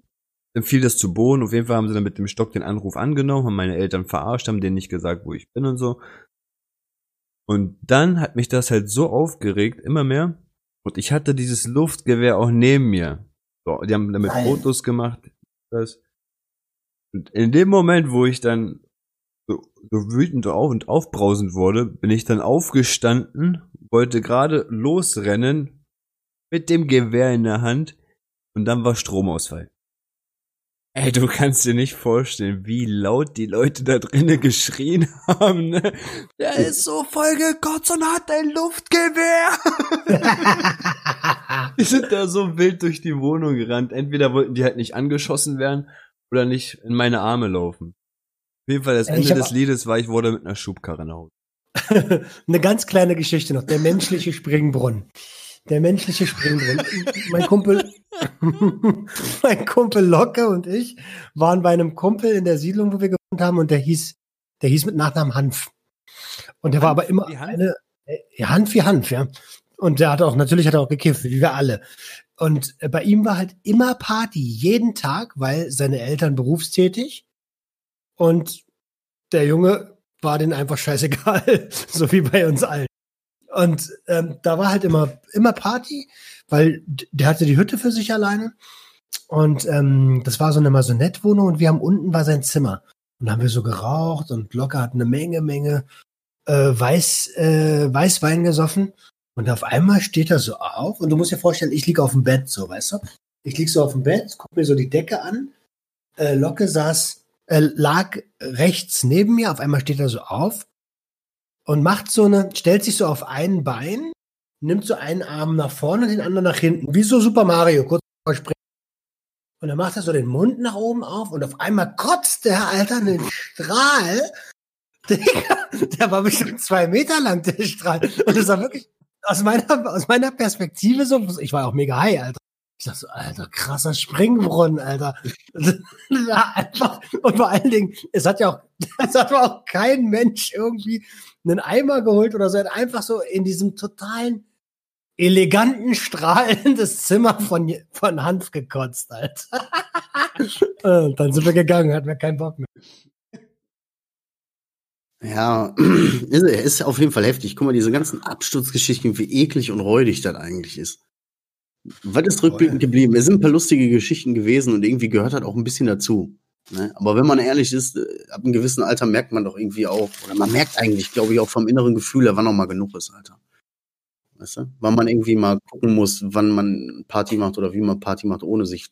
Dann fiel das zu Boden. Auf jeden Fall haben sie dann mit dem Stock den Anruf angenommen, haben meine Eltern verarscht, haben denen nicht gesagt, wo ich bin und so. Und dann hat mich das halt so aufgeregt, immer mehr. Und ich hatte dieses Luftgewehr auch neben mir. So, die haben damit Nein. Fotos gemacht. Das. Und in dem Moment, wo ich dann so, so wütend auf und aufbrausend wurde, bin ich dann aufgestanden, wollte gerade losrennen mit dem Gewehr in der Hand und dann war Stromausfall. Ey, du kannst dir nicht vorstellen, wie laut die Leute da drinnen geschrien haben, ne? Der ist so voll gekotzt und hat ein Luftgewehr. Die sind da so wild durch die Wohnung gerannt. Entweder wollten die halt nicht angeschossen werden oder nicht in meine Arme laufen. Auf jeden Fall, das Ich Ende des Liedes war, ich wurde mit einer Schubkarre nach Hause. Eine ganz kleine Geschichte noch. Der menschliche Springbrunnen. Der menschliche Springbrunnen. mein Kumpel, mein Kumpel Locke und ich waren bei einem Kumpel in der Siedlung, wo wir gewohnt haben, und der hieß, der hieß mit Nachnamen Hanf. Und der war aber immer Hanf? eine, äh, ja, Hanf wie Hanf, ja. Und der hat auch, natürlich hat er auch gekifft, wie wir alle. Und äh, bei ihm war halt immer Party, jeden Tag, weil seine Eltern berufstätig. Und der Junge war denen einfach scheißegal, so wie bei uns allen. Und ähm, da war halt immer, immer Party, weil der hatte die Hütte für sich alleine. Und ähm, das war so eine Masonettwohnung und wir haben unten war sein Zimmer. Und da haben wir so geraucht und locker hat eine Menge, Menge äh, Weiß, äh, Weißwein gesoffen. Und auf einmal steht er so auf und du musst dir vorstellen, ich lieg auf dem Bett, so, weißt du? Ich lieg so auf dem Bett, guck mir so die Decke an. Äh, Locke saß, äh, lag rechts neben mir, auf einmal steht er so auf und macht so eine, stellt sich so auf ein Bein, nimmt so einen Arm nach vorne und den anderen nach hinten, wie so Super Mario, kurz vor Springen. Und dann macht er so den Mund nach oben auf und auf einmal kotzt der Alter einen Strahl. Der war bestimmt zwei Meter lang, der Strahl. Und das war wirklich aus meiner, aus meiner Perspektive so, ich war auch mega high, Alter. Ich dachte so, Alter, krasser Springbrunnen, Alter. Ja, einfach, und vor allen Dingen, es hat ja auch, es hat auch kein Mensch irgendwie einen Eimer geholt oder so, er hat einfach so in diesem totalen, eleganten, strahlendes Zimmer von, von Hanf gekotzt, Alter. Äh, dann sind wir gegangen, hatten wir keinen Bock mehr. Ja, ist, ist auf jeden Fall heftig. Guck mal, diese ganzen Absturzgeschichten, wie eklig und räudig das eigentlich ist. Was ist rückblickend geblieben? Es sind ein paar lustige Geschichten gewesen und irgendwie gehört halt auch ein bisschen dazu. Ne? Aber wenn man ehrlich ist, äh, ab einem gewissen Alter merkt man doch irgendwie auch, oder man merkt eigentlich, glaube ich, auch vom inneren Gefühl, wann noch mal genug ist, Alter. Weißt du? Weil man irgendwie mal gucken muss, wann man Party macht oder wie man Party macht, ohne sich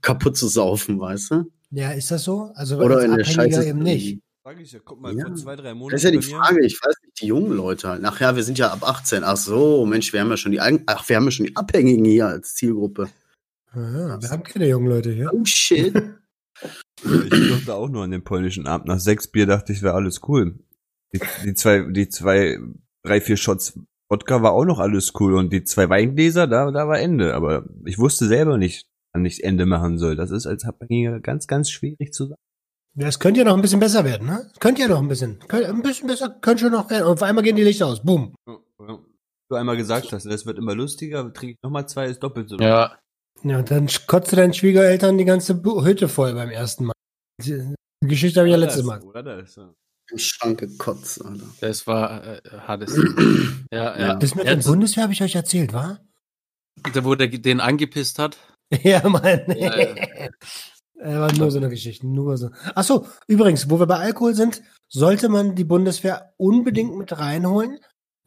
kaputt zu saufen, weißt du? Ja, ist das so? Also Oder in der Scheiße. eben nicht. Sag ich ja, guck mal, Ja. vor zwei, drei Monaten. Das ist ja die Frage, ich weiß nicht, die jungen Leute halt. Ach ja, wir sind ja ab 18. Ach so, Mensch, wir haben ja schon die, ach, wir haben ja schon die Abhängigen hier als Zielgruppe. Ja, wir haben keine jungen Leute hier. Oh shit. Ich durfte auch nur an den polnischen Abend. Nach sechs Bier dachte ich, wäre alles cool. Die, die zwei, die zwei, drei, vier Shots Wodka war auch noch alles cool und die zwei Weingläser, da, da war Ende. Aber ich wusste selber nicht, wann ich Ende machen soll. Das ist als Abhängiger ganz, ganz schwierig zu sagen. Ja, es könnte ja noch ein bisschen besser werden, ne? Könnte ja noch ein bisschen. Könnt, ein bisschen besser könnte schon noch werden. Und auf einmal gehen die Lichter aus. Boom. Du einmal gesagt hast, das wird immer lustiger, trinke ich nochmal zwei, ist doppelt so. Ja, Ja, und dann kotzt deinen Schwiegereltern die ganze Hütte voll beim ersten Mal. Die Geschichte habe ich ja letztes Mal. Oder das, ja. Im Schrank gekotzt, Alter. das war äh, hartes. ja, Ja. ja. Das mit ja, der Bundeswehr habe ich euch erzählt, wa? da, wo der den angepisst hat. Ja, Mann. Ja, Er war nur so eine Geschichte, nur so. Ach so, übrigens, wo wir bei Alkohol sind, sollte man die Bundeswehr unbedingt mit reinholen,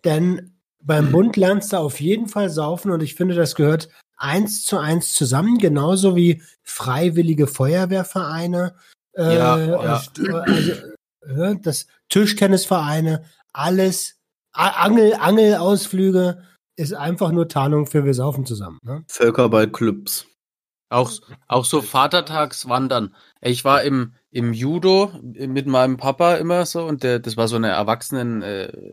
denn beim Bund lernst du auf jeden Fall saufen und ich finde, das gehört eins zu eins zusammen, genauso wie freiwillige Feuerwehrvereine, äh, Ja, ja. äh, also, äh, das Tischtennisvereine, alles, A Angel, Angelausflüge ist einfach nur Tarnung für wir saufen zusammen. Ne? Völkerballclubs. Auch, auch so Vatertagswandern. Ich war im, im Judo mit meinem Papa immer so und der, das war so eine Erwachsenen äh,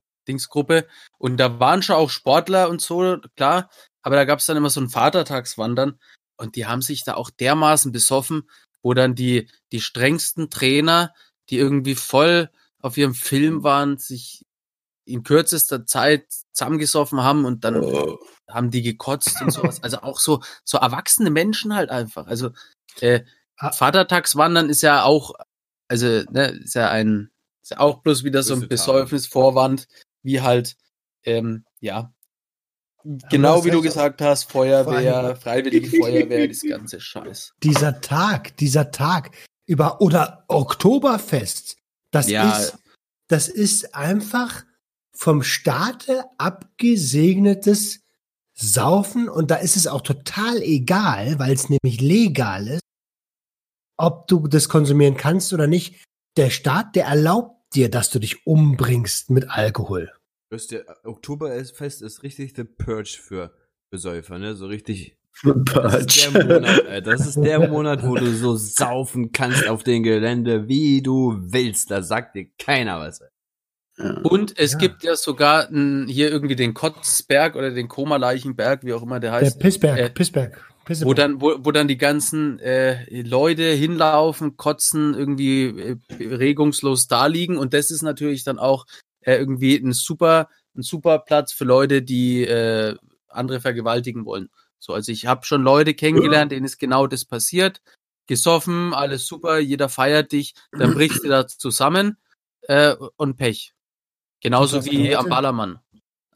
und da waren schon auch Sportler und so, klar, aber da gab es dann immer so ein Vatertagswandern und die haben sich da auch dermaßen besoffen, wo dann die, die strengsten Trainer, die irgendwie voll auf ihrem Film waren, sich in kürzester Zeit zusammengesoffen haben und dann haben die gekotzt und sowas. Also auch so, so erwachsene Menschen halt einfach. Also äh, Ah. Vatertagswandern ist ja auch, also ne, ist ja ein, ist ja auch bloß wieder so ein Besäufnisvorwand, wie halt, ähm, ja, genau wie du gesagt hast, Feuerwehr, Freiwillige Feuerwehr, das ganze Scheiß. dieser Tag, dieser Tag über oder Oktoberfest, das Ja. ist, das ist einfach vom Staate abgesegnetes Saufen und da ist es auch total egal, weil es nämlich legal ist, ob du das konsumieren kannst oder nicht. Der Staat, der erlaubt dir, dass du dich umbringst mit Alkohol. Wisst ihr, Oktoberfest ist richtig the Purge für Besäufer, ne? So richtig. Das ist der Monat, Alter. Das ist der Monat, wo du so saufen kannst auf dem Gelände, wie du willst. Da sagt dir keiner was. Alter. Ja. Und es Ja. gibt ja sogar n, hier irgendwie den Kotzberg oder den Koma-Leichenberg, wie auch immer der Der heißt. Pissberg, äh, Pissberg, Pissberg. wo dann, wo, wo dann die ganzen äh, Leute hinlaufen, kotzen, irgendwie äh, regungslos da liegen. Und das ist natürlich dann auch äh, irgendwie ein super, ein super Platz für Leute, die äh, andere vergewaltigen wollen. So, also ich habe schon Leute kennengelernt, denen ist genau das passiert. Gesoffen, alles super, jeder feiert dich, dann brichst du da zusammen äh, und Pech. Genauso wie Leute- am Ballermann.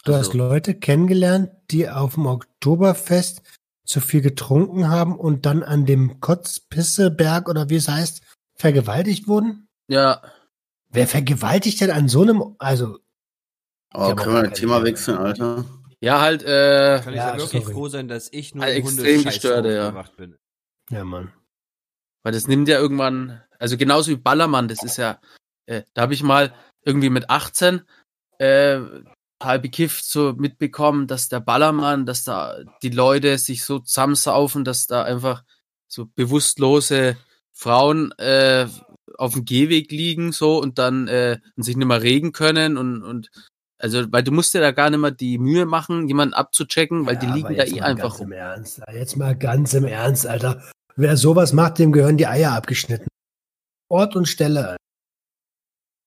Du Also- hast Leute kennengelernt, die auf dem Oktoberfest zu viel getrunken haben und dann an dem Kotzpisseberg oder wie es heißt, vergewaltigt wurden? Ja, Wer vergewaltigt denn an so einem, also, Oh, Ja, können wir das Thema wechseln, Alter? ja halt, äh, Kann ich Ja, ja, wirklich sorry. froh sein, dass ich nur Ein im extrem gestörte, ja. bin. ja Mann. Weil das nimmt ja irgendwann, also genauso wie Ballermann, das ist ja, äh, da habe ich mal irgendwie mit 18 äh, halb bekifft so mitbekommen, dass der Ballermann, dass da die Leute sich so zusammensaufen, dass da einfach so bewusstlose Frauen äh, auf dem Gehweg liegen so und dann äh, und sich nicht mehr regen können und, und also, weil du musst dir da gar nicht mehr die Mühe machen, jemanden abzuchecken, weil die Ja, liegen aber da eh einfach ganz rum. im Ernst, jetzt mal ganz im Ernst, Alter. Wer sowas macht, dem gehören die Eier abgeschnitten. Ort und Stelle, Alter.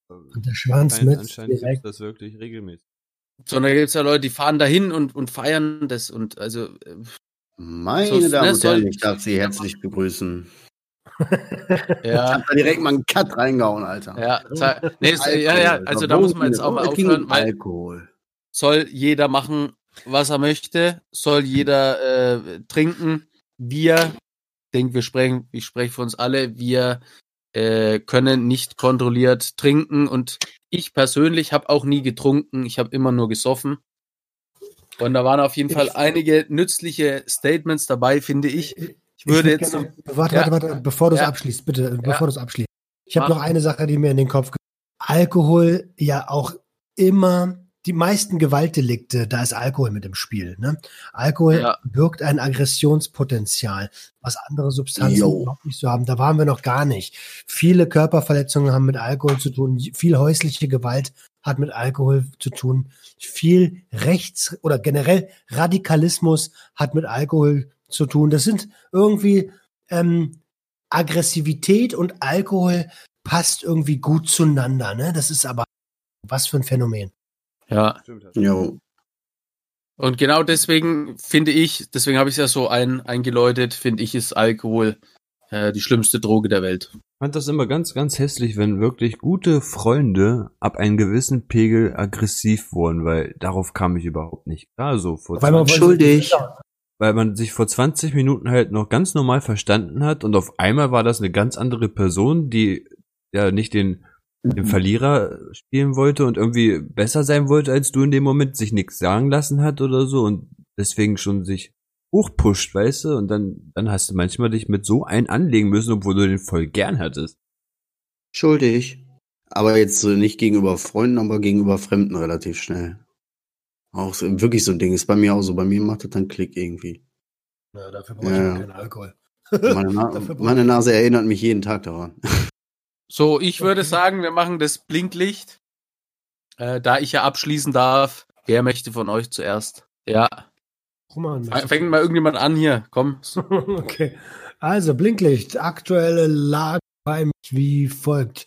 Und der Schwanz Anscheinend, mit anscheinend das wirklich regelmäßig. Sondern da gibt's ja Leute, die fahren dahin und, und feiern das und also äh, Meine So, Damen ne, und Herren, soll- ich darf Sie herzlich begrüßen. Ich ja, hab da direkt mal einen Cut reingehauen, Alter. ja, nee, es, ja, ja, also da muss man jetzt auch mal Alkohol. aufhören, Alkohol. soll jeder machen, was er möchte, soll jeder äh, trinken. Wir, denke, wir sprechen, ich spreche für uns alle, wir äh, können nicht kontrolliert trinken und ich persönlich habe auch nie getrunken, ich habe immer nur gesoffen. Und da waren auf jeden Fall einige nützliche Statements dabei, finde ich. Ich würde würd jetzt gerne, warte, Ja. warte, warte, bevor du es Ja. abschließt, bitte, Ja. bevor du es abschließt. Ich habe noch eine Sache, die mir in den Kopf kommt. Alkohol ja auch immer die meisten Gewaltdelikte, da ist Alkohol mit im Spiel. Ne? Alkohol Ja. birgt ein Aggressionspotenzial, was andere Substanzen Jo. überhaupt nicht so haben. Da waren wir noch gar nicht. Viele Körperverletzungen haben mit Alkohol zu tun. Viel häusliche Gewalt hat mit Alkohol zu tun. Viel Rechts- oder generell Radikalismus hat mit Alkohol zu tun. Das sind irgendwie ähm, Aggressivität und Alkohol passt irgendwie gut zueinander. Ne? Das ist aber was für ein Phänomen. Ja. Jo. Und genau deswegen finde ich, deswegen habe ich es ja so ein, eingeläutet, finde ich, ist Alkohol äh, die schlimmste Droge der Welt. Ich fand das immer ganz, ganz hässlich, wenn wirklich gute Freunde ab einem gewissen Pegel aggressiv wurden, weil darauf kam ich überhaupt nicht klar. So vor Weil man 20, Schuldig. weil man sich vor 20 Minuten halt noch ganz normal verstanden hat und auf einmal war das eine ganz andere Person, die ja nicht den, den Verlierer spielen wollte und irgendwie besser sein wollte als du in dem Moment, sich nichts sagen lassen hat oder so und deswegen schon sich hochpusht, weißt du, und dann, dann hast du manchmal dich mit so ein anlegen müssen, obwohl du den voll gern hattest. Schuldig. Aber jetzt so nicht gegenüber Freunden, aber gegenüber Fremden relativ schnell. Auch so, wirklich so ein Ding. Ist bei mir auch so. Bei mir macht das dann Klick irgendwie. Ja, dafür brauche ich Ja. keinen Alkohol. Meine, Na meine Nase erinnert mich jeden Tag daran. So, ich würde sagen, wir machen das Blinklicht. Äh, da ich ja abschließen darf, wer möchte von euch zuerst? Ja, Roman, fängt mal irgendjemand an hier, komm. Okay. Also, Blinklicht. Aktuelle Lage bei mir wie folgt.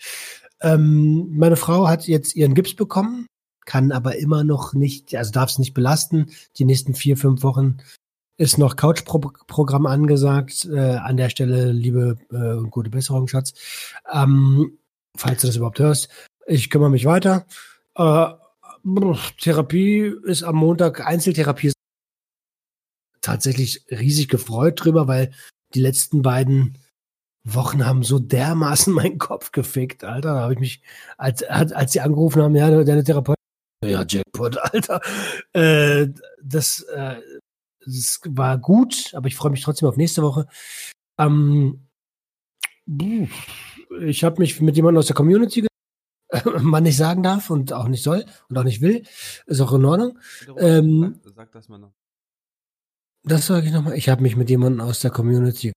Ähm, meine Frau hat jetzt ihren Gips bekommen, kann aber immer noch nicht, also darf es nicht belasten. Die nächsten vier, fünf Wochen ist noch Couch-Programm angesagt. Äh, an der Stelle, liebe äh, und gute Besserung, Schatz. Ähm, falls du das überhaupt hörst. Ich kümmere mich weiter. Äh, Therapie ist am Montag, Einzeltherapie tatsächlich riesig gefreut drüber, weil die letzten beiden Wochen haben so dermaßen meinen Kopf gefickt, Alter. Da habe ich mich, als, als als sie angerufen haben, ja, deine Therapeut, ja, Jackpot, Alter. Äh, das, das war gut, aber ich freue mich trotzdem auf nächste Woche. Ähm, ich habe mich mit jemandem aus der Community, man nicht sagen darf und auch nicht soll und auch nicht will, ist auch in Ordnung. Ähm, sag, sag das mal noch. Das sage ich nochmal. Ich habe mich mit jemandem aus der Community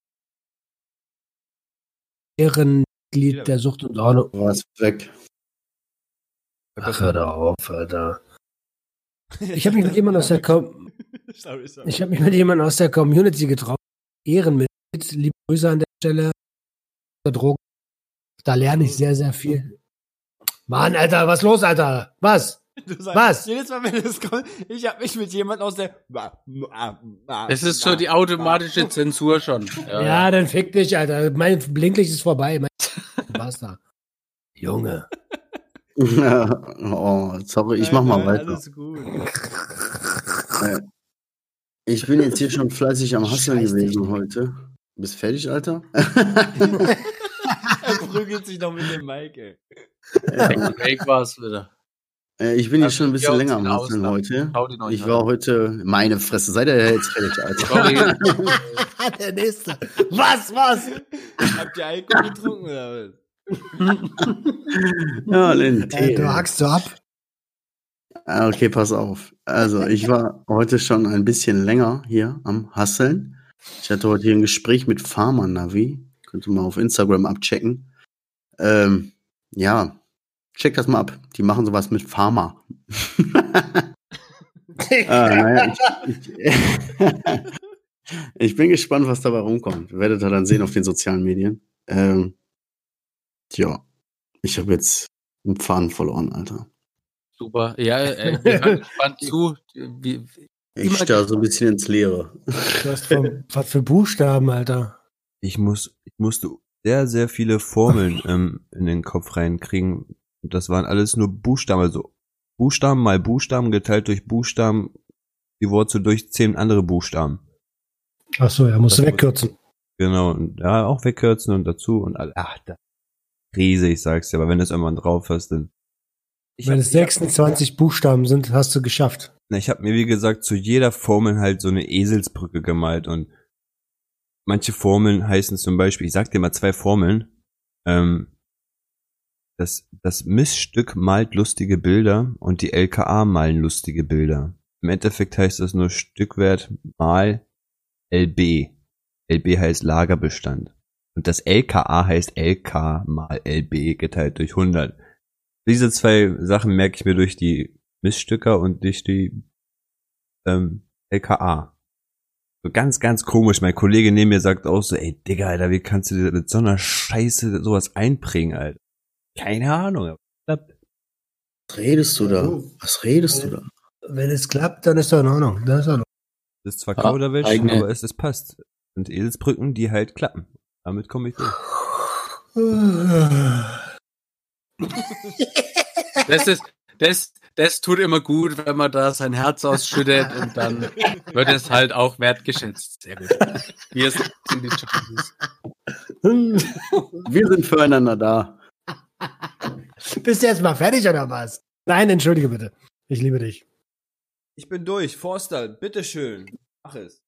Ehrenmitglied der Sucht und Ordnung. Du warst weg. Ach, hör da auf, Alter. Ich habe mich mit jemandem aus der Com sorry, sorry. ich habe mich mit jemandem aus der Community getroffen. Ehrenmitglied, liebe Grüße an der Stelle. Drogen. Da lerne ich sehr, sehr viel. Mann, Alter, was los, Alter? Was? Sagst, Was? Jedes Mal, wenn es kommt, ich habe mich mit jemand aus der. Es ist so die automatische Zensur schon. Ja, dann fick dich, Alter. Mein Blinklicht ist vorbei. Mein Basta. Junge. oh, sorry, ich mach mal weiter. Alles gut. Ich bin jetzt hier schon fleißig am Hasseln gewesen heute. Bist fertig, Alter? Er prügelt sich noch mit dem Mike, ey. Fake war's wieder. Äh, Ich bin hier schon ein bisschen ja länger am Hasseln heute. Ich an. war heute, meine Fresse, seid ihr jetzt fertig, Alter? Der nächste. Was, was? Habt ihr Alkohol getrunken oder was? Ja, Äh, Tee. du hackst so ab. Ah, Okay, pass auf. Also, ich war heute schon ein bisschen länger hier am Hasseln. Ich hatte heute hier ein Gespräch mit Pharma Navi. Könnt ihr mal auf Instagram abchecken. Ähm, ja, check das mal ab. Die machen sowas mit Pharma. ah, naja, ich, ich, ich bin gespannt, was dabei rumkommt. Werdet ihr dann sehen auf den sozialen Medien. Ähm, tja, ich habe jetzt einen Faden verloren, Alter. Super. Ja, äh, wir hören gespannt zu. Wie, Ich starre so ein bisschen ins Leere. Du hast was für Buchstaben, Alter. Ich muss, ich musste sehr, sehr viele Formeln ähm, in den Kopf reinkriegen. Und das waren alles nur Buchstaben, also Buchstaben mal Buchstaben geteilt durch Buchstaben die Wurzel durch zehn andere Buchstaben. Ach so, ja, musst du Das muss- wegkürzen. Genau, und ja, auch wegkürzen und dazu und all, ach, das riesig, ich sag's dir, aber wenn du es irgendwann drauf hast, dann. Ich Wenn hab- es ich hab- 26 Buchstaben sind, hast du geschafft. Na, ich habe mir, wie gesagt, zu jeder Formel halt so eine Eselsbrücke gemalt und manche Formeln heißen zum Beispiel, ich sag dir mal zwei Formeln, ähm, das, das Missstück malt lustige Bilder und die LKA malen lustige Bilder. Im Endeffekt heißt das nur Stückwert mal LB. LB heißt Lagerbestand. Und das LKA heißt LK mal LB geteilt durch 100. Diese zwei Sachen merke ich mir durch die Missstücker und durch die ähm, LKA. So ganz, ganz komisch. Mein Kollege neben mir sagt auch so, ey Digga, Alter, wie kannst du dir mit so einer Scheiße sowas einprägen, Alter? Keine Ahnung. aber klappt. Was redest du da? Was redest du da? Wenn es klappt, dann ist doch in Ordnung. Das ist in Das ist zwar Ah, Kauderwelsch, eigene- aber es, es passt. Und Eselsbrücken, die halt klappen. Damit komme ich durch. Das ist, das, das tut immer gut, wenn man da sein Herz ausschüttet und dann wird es halt auch wertgeschätzt. Sehr gut. Wir sind die Junkies. Wir sind füreinander da. Bist du jetzt mal fertig oder was? Nein, entschuldige bitte. Ich liebe dich. Ich bin durch. Forster, bitteschön. Mach es.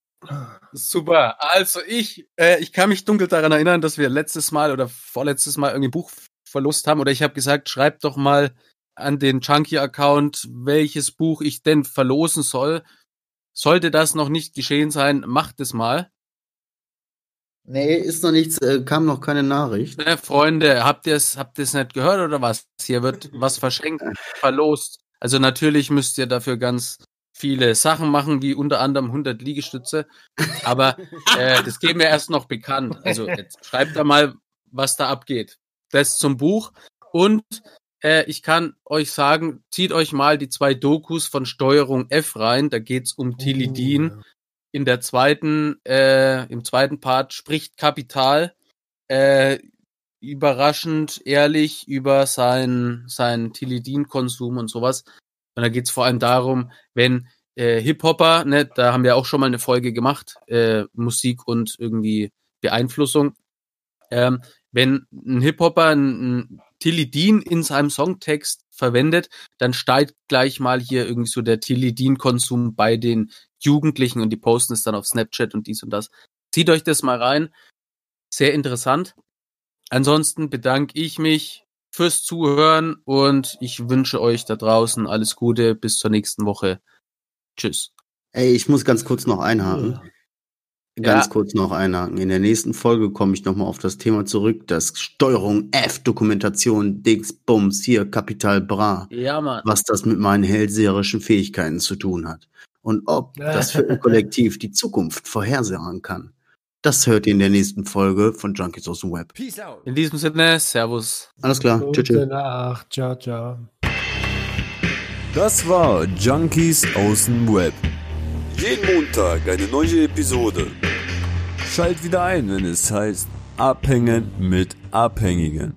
Super. Also ich, äh, ich kann mich dunkel daran erinnern, dass wir letztes Mal oder vorletztes Mal irgendwie ein Buch verlust haben oder ich habe gesagt, schreibt doch mal an den Junkie-Account, welches Buch ich denn verlosen soll. Sollte das noch nicht geschehen sein, macht es mal. Nee, ist noch nichts, äh, kam noch keine Nachricht. Ne, Freunde, habt ihr es habt ihr's nicht gehört oder was? Hier wird was verschenkt, verlost. Also natürlich müsst ihr dafür ganz viele Sachen machen, wie unter anderem 100 Liegestütze. Aber äh, das geben wir erst noch bekannt. Also jetzt schreibt da mal, was da abgeht. Das zum Buch. Und äh, ich kann euch sagen, zieht euch mal die zwei Dokus von Steuerung F rein. Da geht's um Tilidin in der zweiten, äh, im zweiten Part spricht Kapital äh, überraschend ehrlich über seinen seinen Tilidin-Konsum und sowas. Und da geht's vor allem darum, wenn äh, Hip-Hopper, ne, da haben wir auch schon mal eine Folge gemacht, äh, Musik und irgendwie Beeinflussung. Ähm, wenn ein Hip-Hopper ein, ein Tilidin in seinem Songtext verwendet, dann steigt gleich mal hier irgendwie so der Tilidin-Konsum bei den Jugendlichen und die posten es dann auf Snapchat und dies und das. Zieht euch das mal rein. Sehr interessant. Ansonsten bedanke ich mich fürs Zuhören und ich wünsche euch da draußen alles Gute. Bis zur nächsten Woche. Tschüss. Ey, ich muss ganz kurz noch einhaken. Ganz Ja. kurz noch einhaken. In der nächsten Folge komme ich nochmal auf das Thema zurück, das Steuerung F, Dokumentation, Dings, Bums, hier, Kapital Bra, Ja, Mann. was das mit meinen hellseherischen Fähigkeiten zu tun hat. Und ob das für ein Kollektiv die Zukunft vorhersagen kann. Das hört ihr in der nächsten Folge von Junkies aus dem Web. Peace out. In diesem Sinne, Servus. Alles klar. Tschüss. Gute tschüss. Nacht. Ciao, ciao. Das war Junkies aus dem Web. Jeden Montag eine neue Episode. Schalt wieder ein, wenn es heißt Abhängen mit Abhängigen.